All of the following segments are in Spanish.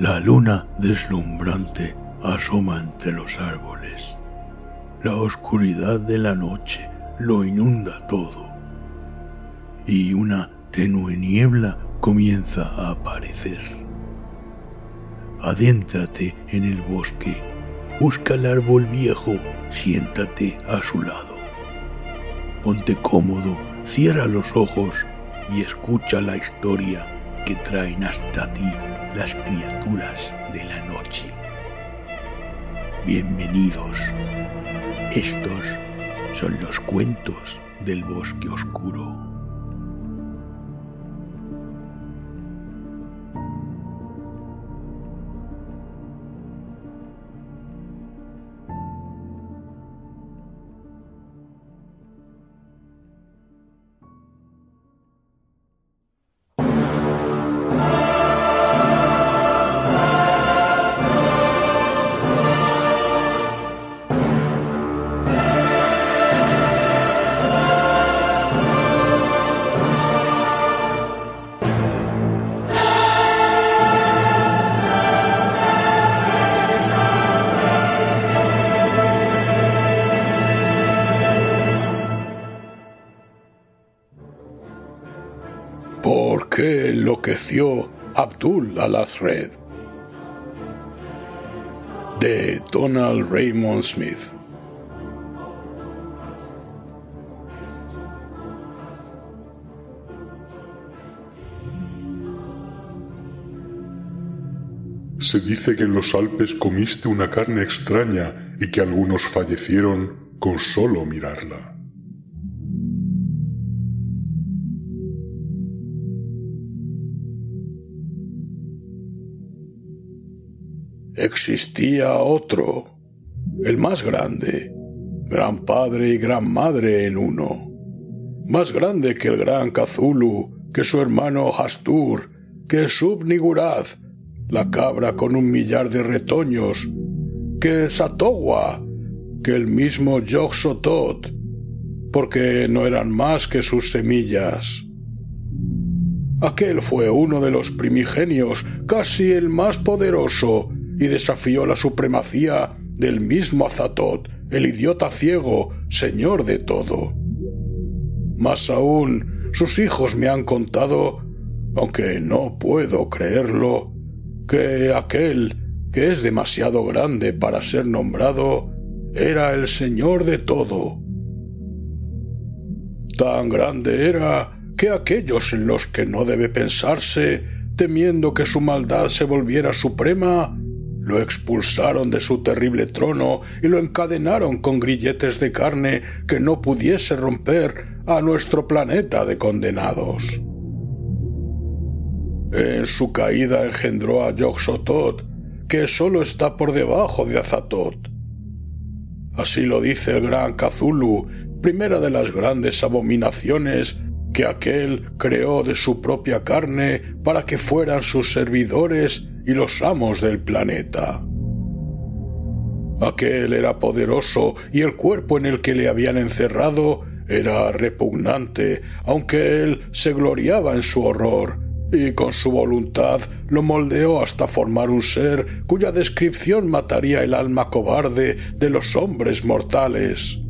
La luna deslumbrante asoma entre los árboles. La oscuridad de la noche lo inunda todo. Y una tenue niebla comienza a aparecer. Adéntrate en el bosque, busca el árbol viejo, siéntate a su lado. Ponte cómodo, cierra los ojos y escucha la historia que traen hasta ti las criaturas de la noche. Bienvenidos. Estos son los cuentos del bosque oscuro. Abdul al-Azred? De Donald Raymond Smith. Se dice que en los Alpes comiste una carne extraña y que algunos fallecieron con solo mirarla. Existía otro, el más grande, gran padre y gran madre en uno, más grande que el gran Cthulhu, que su hermano Hastur, que Subnigurat, la cabra con un millar de retoños, que Satowa, que el mismo Yog-Sothoth, porque no eran más que sus semillas. Aquel fue uno de los primigenios, casi el más poderoso, y desafió la supremacía del mismo Azatoth, el idiota ciego, señor de todo. Más aún, sus hijos me han contado, aunque no puedo creerlo, que aquel, que es demasiado grande para ser nombrado, era el señor de todo. Tan grande era que aquellos en los que no debe pensarse, temiendo que su maldad se volviera suprema, lo expulsaron de su terrible trono y lo encadenaron con grilletes de carne que no pudiese romper a nuestro planeta de condenados. En su caída engendró a yog que solo está por debajo de Azatoth. Así lo dice el gran Cthulhu, primera de las grandes abominaciones que aquel creó de su propia carne para que fueran sus servidores y los amos del planeta. Aquel era poderoso y el cuerpo en el que le habían encerrado era repugnante, aunque él se gloriaba en su horror, y con su voluntad lo moldeó hasta formar un ser cuya descripción mataría el alma cobarde de los hombres mortales.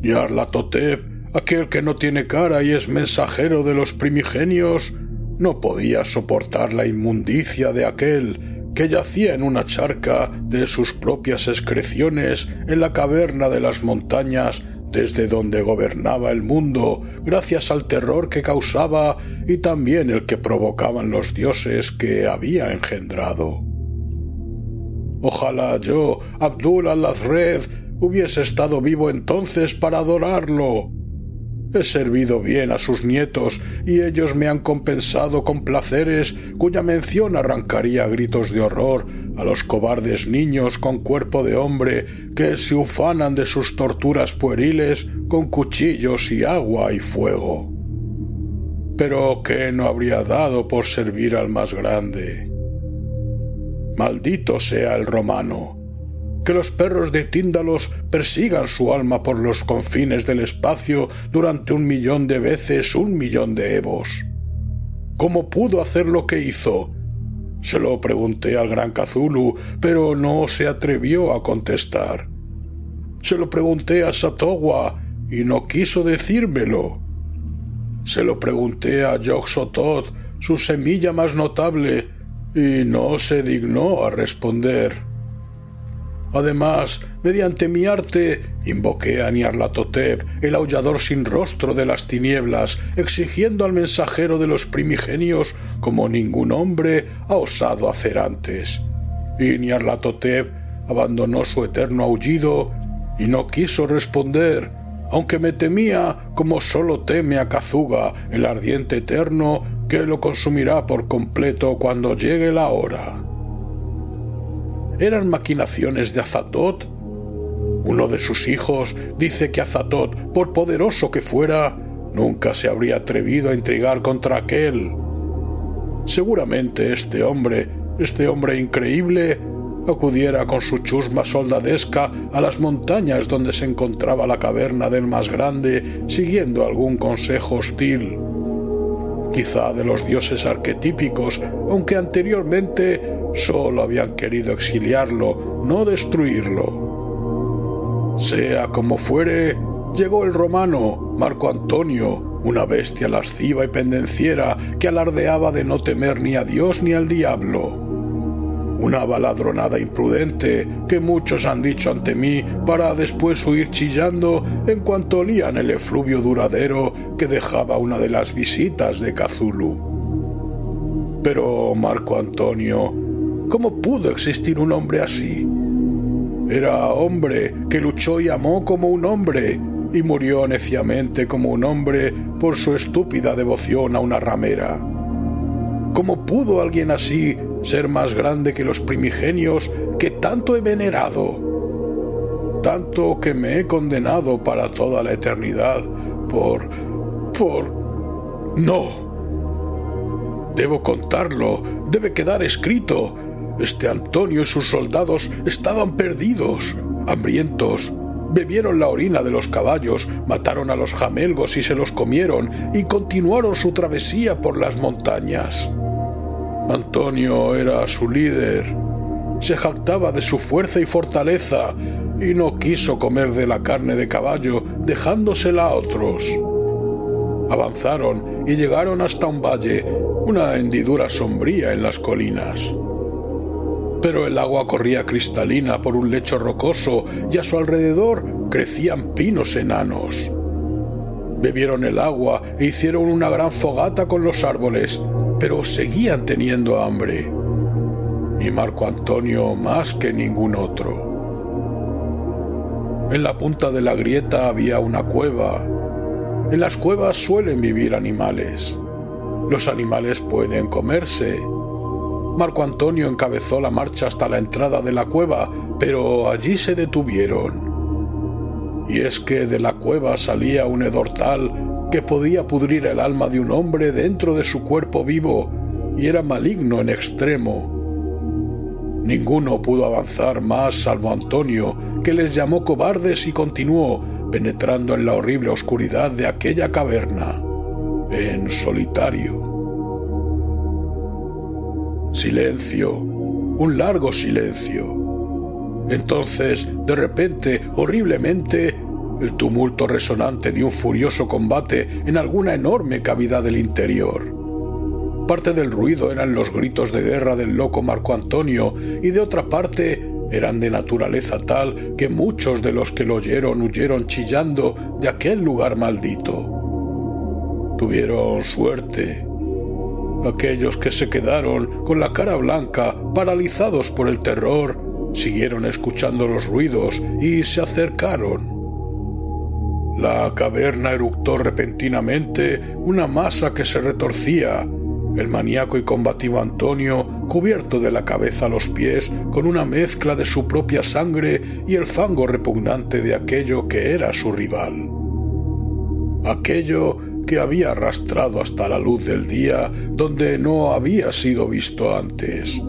Yarlatotep, aquel que no tiene cara y es mensajero de los primigenios, no podía soportar la inmundicia de aquel que yacía en una charca de sus propias excreciones en la caverna de las montañas desde donde gobernaba el mundo gracias al terror que causaba y también el que provocaban los dioses que había engendrado. Ojalá yo, Abdul al-Azred, hubiese estado vivo entonces para adorarlo. He servido bien a sus nietos y ellos me han compensado con placeres cuya mención arrancaría gritos de horror a los cobardes niños con cuerpo de hombre que se ufanan de sus torturas pueriles con cuchillos y agua y fuego. Pero ¿qué no habría dado por servir al más grande? Maldito sea el romano, que los perros de Tíndalos persigan su alma por los confines del espacio durante un millón de veces un millón de evos. ¿Cómo pudo hacer lo que hizo? Se lo pregunté al gran Kazulu, pero no se atrevió a contestar. Se lo pregunté a Satowa y no quiso decírmelo. Se lo pregunté a Yog-Sothoth, su semilla más notable, y no se dignó a responder. Además, mediante mi arte, invoqué a Nyarlathotep, el aullador sin rostro de las tinieblas, exigiendo al mensajero de los primigenios como ningún hombre ha osado hacer antes. Y Nyarlathotep abandonó su eterno aullido y no quiso responder, aunque me temía como solo teme a Kazuga, el ardiente eterno, que lo consumirá por completo cuando llegue la hora eran maquinaciones de Azatot. Uno de sus hijos dice que Azatot, por poderoso que fuera, nunca se habría atrevido a intrigar contra aquel. Seguramente este hombre, este hombre increíble, acudiera con su chusma soldadesca a las montañas donde se encontraba la caverna del más grande, siguiendo algún consejo hostil. Quizá de los dioses arquetípicos, aunque anteriormente Solo habían querido exiliarlo, no destruirlo. Sea como fuere, llegó el romano, Marco Antonio, una bestia lasciva y pendenciera que alardeaba de no temer ni a Dios ni al diablo. Una baladronada imprudente que muchos han dicho ante mí para después huir chillando en cuanto olían el efluvio duradero que dejaba una de las visitas de Cazulu. Pero Marco Antonio ¿Cómo pudo existir un hombre así? Era hombre que luchó y amó como un hombre y murió neciamente como un hombre por su estúpida devoción a una ramera. ¿Cómo pudo alguien así ser más grande que los primigenios que tanto he venerado? Tanto que me he condenado para toda la eternidad por... por... No. Debo contarlo, debe quedar escrito, este Antonio y sus soldados estaban perdidos, hambrientos. Bebieron la orina de los caballos, mataron a los jamelgos y se los comieron, y continuaron su travesía por las montañas. Antonio era su líder. Se jactaba de su fuerza y fortaleza, y no quiso comer de la carne de caballo, dejándosela a otros. Avanzaron y llegaron hasta un valle, una hendidura sombría en las colinas pero el agua corría cristalina por un lecho rocoso y a su alrededor crecían pinos enanos. Bebieron el agua e hicieron una gran fogata con los árboles, pero seguían teniendo hambre. Y Marco Antonio más que ningún otro. En la punta de la grieta había una cueva. En las cuevas suelen vivir animales. Los animales pueden comerse, Marco Antonio encabezó la marcha hasta la entrada de la cueva, pero allí se detuvieron. Y es que de la cueva salía un hedor tal que podía pudrir el alma de un hombre dentro de su cuerpo vivo, y era maligno en extremo. Ninguno pudo avanzar más salvo Antonio, que les llamó cobardes y continuó, penetrando en la horrible oscuridad de aquella caverna, en solitario. Silencio, un largo silencio. Entonces, de repente, horriblemente, el tumulto resonante de un furioso combate en alguna enorme cavidad del interior. Parte del ruido eran los gritos de guerra del loco Marco Antonio y de otra parte eran de naturaleza tal que muchos de los que lo oyeron huyeron chillando de aquel lugar maldito. Tuvieron suerte Aquellos que se quedaron con la cara blanca, paralizados por el terror, siguieron escuchando los ruidos y se acercaron. La caverna eructó repentinamente una masa que se retorcía. El maníaco y combativo Antonio, cubierto de la cabeza a los pies, con una mezcla de su propia sangre y el fango repugnante de aquello que era su rival. Aquello que había arrastrado hasta la luz del día donde no había sido visto antes.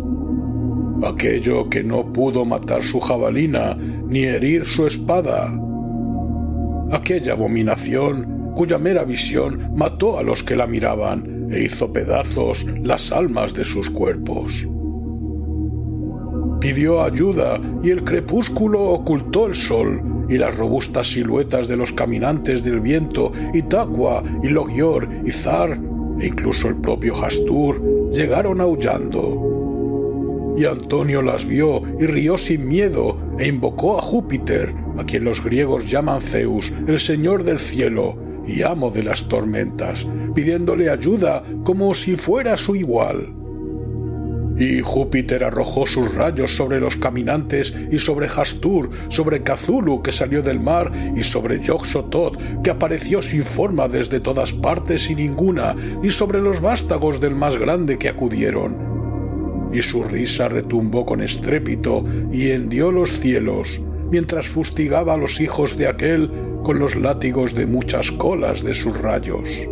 Aquello que no pudo matar su jabalina ni herir su espada aquella abominación cuya mera visión mató a los que la miraban e hizo pedazos las almas de sus cuerpos. Pidió ayuda y el crepúsculo ocultó el sol y las robustas siluetas de los caminantes del viento, Itaqua y Logior y Zar, e incluso el propio Hastur, llegaron aullando. Y Antonio las vio y rió sin miedo e invocó a Júpiter, a quien los griegos llaman Zeus, el señor del cielo y amo de las tormentas, pidiéndole ayuda como si fuera su igual. Y Júpiter arrojó sus rayos sobre los caminantes y sobre Hastur, sobre Cthulhu que salió del mar y sobre Yog-Sothoth que apareció sin forma desde todas partes y ninguna y sobre los vástagos del más grande que acudieron. Y su risa retumbó con estrépito y hendió los cielos mientras fustigaba a los hijos de aquel con los látigos de muchas colas de sus rayos.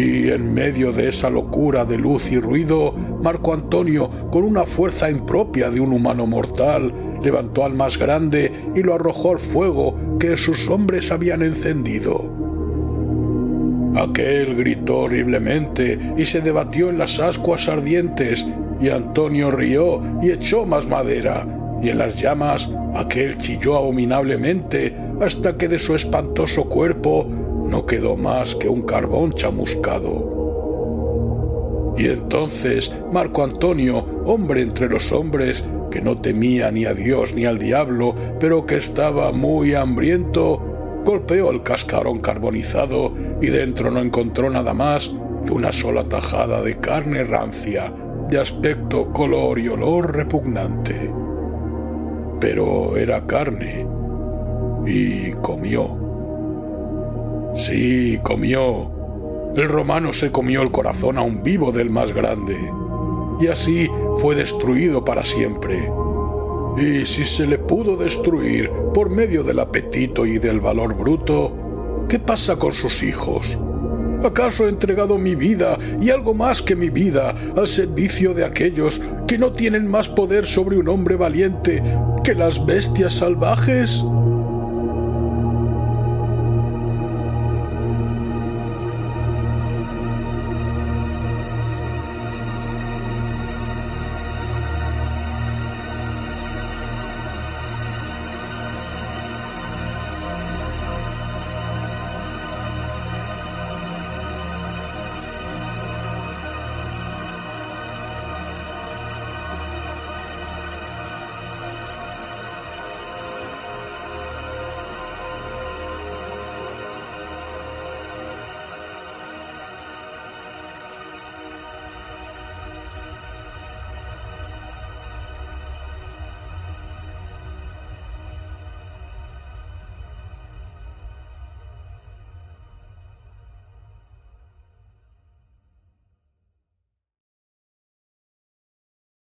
Y en medio de esa locura de luz y ruido, Marco Antonio, con una fuerza impropia de un humano mortal, levantó al más grande y lo arrojó al fuego que sus hombres habían encendido. Aquel gritó horriblemente y se debatió en las ascuas ardientes, y Antonio rió y echó más madera, y en las llamas aquel chilló abominablemente hasta que de su espantoso cuerpo no quedó más que un carbón chamuscado. Y entonces Marco Antonio, hombre entre los hombres, que no temía ni a Dios ni al diablo, pero que estaba muy hambriento, golpeó el cascarón carbonizado y dentro no encontró nada más que una sola tajada de carne rancia, de aspecto, color y olor repugnante pero era carne. Y comió. Sí, comió. El romano se comió el corazón aún vivo del más grande. Y así fue destruido para siempre. Y si se le pudo destruir por medio del apetito y del valor bruto, ¿qué pasa con sus hijos? ¿Acaso he entregado mi vida y algo más que mi vida al servicio de aquellos que no tienen más poder sobre un hombre valiente que las bestias salvajes?